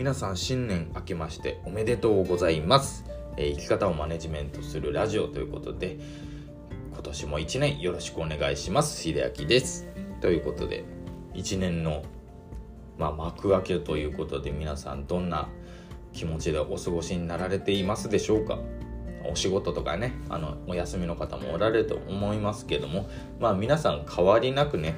皆さん新年明けましておめでとうございます、えー、生き方をマネジメントするラジオということで今年も1年よろしくお願いします。秀明です。ということで1年の、まあ、幕開けということで皆さんどんな気持ちでお過ごしになられていますでしょうか。お仕事とかねあのお休みの方もおられると思いますけどもまあ皆さん変わりなくね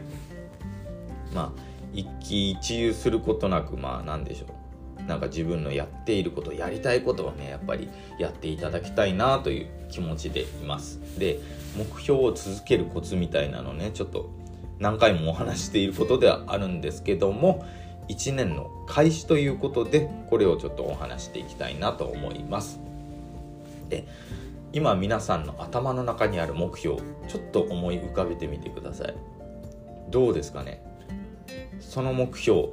まあ一喜一憂することなくまあ何でしょう。なんか自分のやっていることやりたいことをねやっぱりやっていただきたいなという気持ちでいます。で目標を続けるコツみたいなのねちょっと何回もお話していることではあるんですけども1年の開始ということでこれをちょっとお話していきたいなと思います。で今皆さんの頭の中にある目標ちょっと思い浮かべてみてください。どうですかね？その目標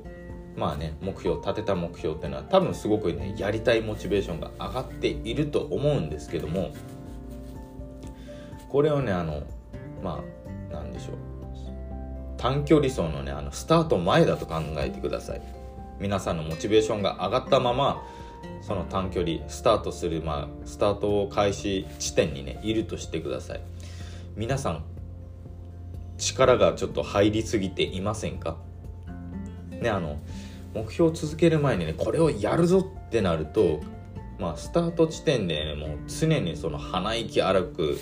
まあね目標立てた目標っていうのは多分すごくねやりたいモチベーションが上がっていると思うんですけどもこれをねあのまあなんでしょう。短距離走のねあのスタート前だと考えてください。皆さんのモチベーションが上がったままその短距離スタートする、まあ、スタートを開始地点にねいるとしてください。皆さん力がちょっと入りすぎていませんか？ねあの目標を続ける前にねこれをやるぞってなるとまあスタート地点でねもう常にその鼻息荒く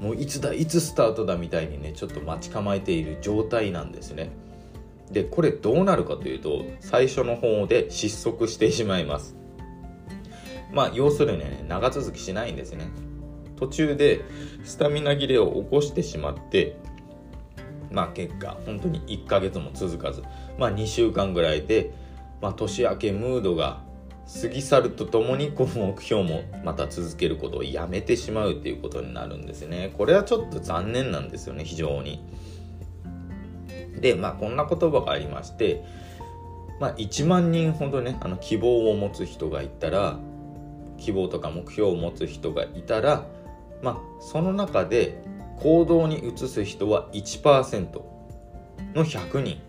もういつだいつスタートだみたいにねちょっと待ち構えている状態なんですね。でこれどうなるかというと最初の方で失速してしまいます。まあ要するにね長続きしないんですね。途中でスタミナ切れを起こしてしまってまあ結果本当に1ヶ月も続かずまあ2週間ぐらいで、まあ、年明けムードが過ぎ去るとともにこの目標もまた続けることをやめてしまうっていうことになるんですね。これはちょっと残念なんですよね非常に。でまあこんな言葉がありましてまあ1万人ほどねあの希望を持つ人がいたら希望とか目標を持つ人がいたら、まあ、その中で行動に移す人は1%の100人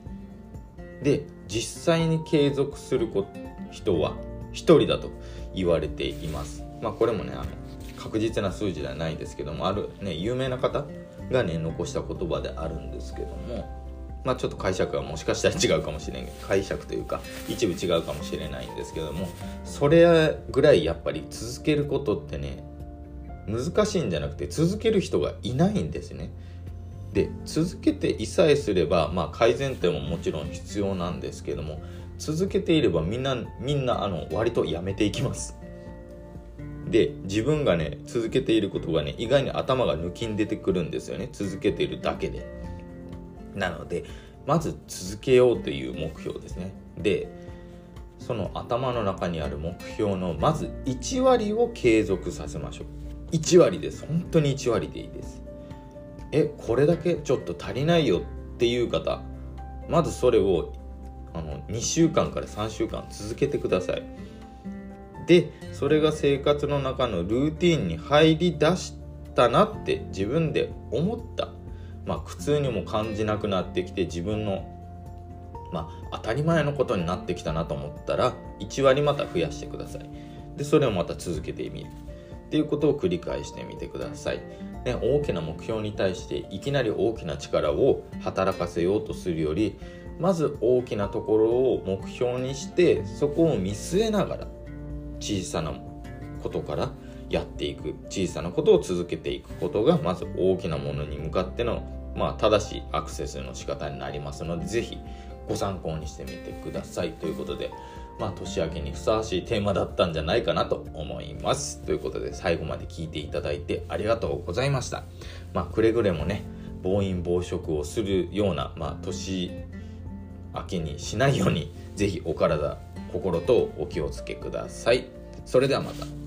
で実際に継続する人は1人だと言われています。まあ、これもねあの確実な数字ではないですけどもある、ね、有名な方がね残した言葉であるんですけどもまあ、ちょっと解釈はもしかしたら違うかもしれん解釈というか一部違うかもしれないんですけどもそれぐらいやっぱり続けることってね難しいんじゃなくて続ける人がいないんですね。で続けていさえすれば、まあ、改善点ももちろん必要なんですけども続けていればみんなみんなあの割とやめていきます。で自分がね続けていることがね意外に頭が抜きん出てくるんですよね続けているだけで。なのでまず続けようという目標ですねでその頭の中にある目標のまず1割を継続させましょう1割です。本当に1割でいいです。えこれだけちょっと足りないよっていう方まずそれをあの2週間から3週間続けてください。でそれが生活の中のルーティンに入りだしたなって自分で思った。まあ、苦痛にも感じなくなってきて自分の、まあ、当たり前のことになってきたなと思ったら1割また増やしてください。でそれをまた続けてみる。っていうことを繰り返してみてください、ね、大きな目標に対していきなり大きな力を働かせようとするよりまず大きなところを目標にしてそこを見据えながら小さなことからやっていく。小さなことを続けていくことがまず大きなものに向かっての、まあ、正しいアクセスの仕方になりますので是非ご参考にしてみてください。ということで、まあ、年明けにふさわしいテーマだったんじゃないかなと思います。ということで最後まで聞いていただいてありがとうございました、まあ、くれぐれもね暴飲暴食をするような、まあ、年明けにしないように是非お体心とお気をつけください。それではまた。